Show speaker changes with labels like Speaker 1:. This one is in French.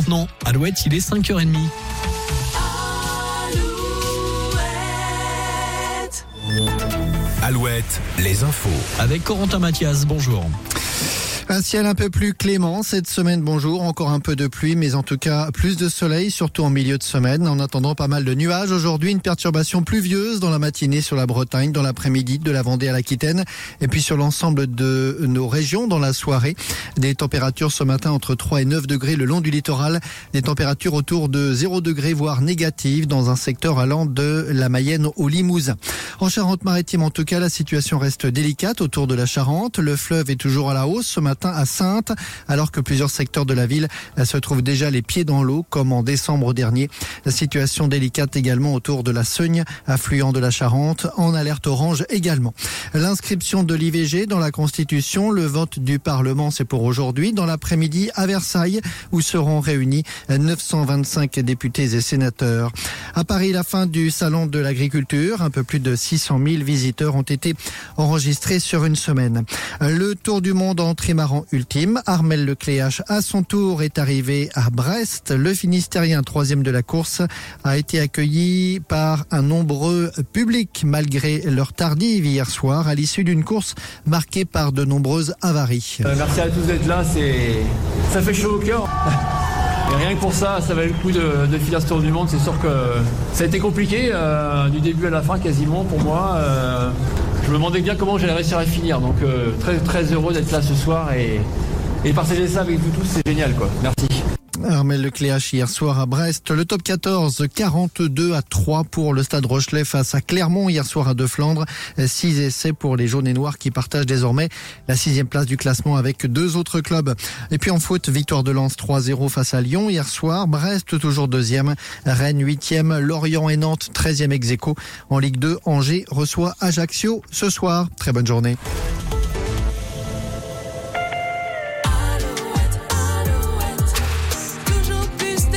Speaker 1: maintenant. Alouette, il est 5h30.
Speaker 2: Alouette, les infos.
Speaker 1: Avec Corentin Mathias, bonjour.
Speaker 3: Un ciel un peu plus clément cette semaine, bonjour. Encore un peu de pluie, mais en tout cas plus de soleil, surtout en milieu de semaine. En attendant pas mal de nuages, aujourd'hui une perturbation pluvieuse dans la matinée sur la Bretagne, dans l'après-midi de la Vendée à l'Aquitaine, et puis sur l'ensemble de nos régions dans la soirée. Des températures ce matin entre 3 et 9 degrés le long du littoral, des températures autour de 0 degrés, voire négatives, dans un secteur allant de la Mayenne au Limousin. En Charente-Maritime, en tout cas, la situation reste délicate autour de la Charente. Le fleuve est toujours à la hausse ce matin à Sainte, alors que plusieurs secteurs de la ville se trouvent déjà les pieds dans l'eau, comme en décembre dernier. La situation délicate également autour de la Seugne, affluent de la Charente, en alerte orange également. L'inscription de l'IVG dans la Constitution, le vote du Parlement, c'est pour aujourd'hui. Dans l'après-midi, à Versailles, où seront réunis 925 députés et sénateurs. À Paris, la fin du Salon de l'agriculture. Un peu plus de 600 000 visiteurs ont été enregistrés sur une semaine. Le tour du monde en trimaran ultime. Armel Lecléache, à son tour, est arrivé à Brest. Le Finistérien, troisième de la course, a été accueilli par un nombreux public malgré leur tardive hier soir à l'issue d'une course marquée par de nombreuses avaries.
Speaker 4: Euh, merci à tous d'être là, c'est ça fait chaud au cœur. Rien que pour ça, ça valait le coup de, de filer ce tour du monde. C'est sûr que ça a été compliqué euh, du début à la fin quasiment pour moi. Euh, je me demandais bien comment j'allais réussir à finir. Donc euh, très très heureux d'être là ce soir et, et partager ça avec vous tous, c'est génial quoi. Merci.
Speaker 3: Armel Lecléache hier soir à Brest. Le top 14, 42 à 3 pour le stade Rochelet face à Clermont hier soir à De Flandre. 6 essais pour les jaunes et noirs qui partagent désormais la sixième place du classement avec deux autres clubs. Et puis en foot, victoire de Lens 3-0 face à Lyon hier soir. Brest toujours deuxième. Rennes huitième. Lorient et Nantes 13e ex En Ligue 2, Angers reçoit Ajaccio ce soir. Très bonne journée.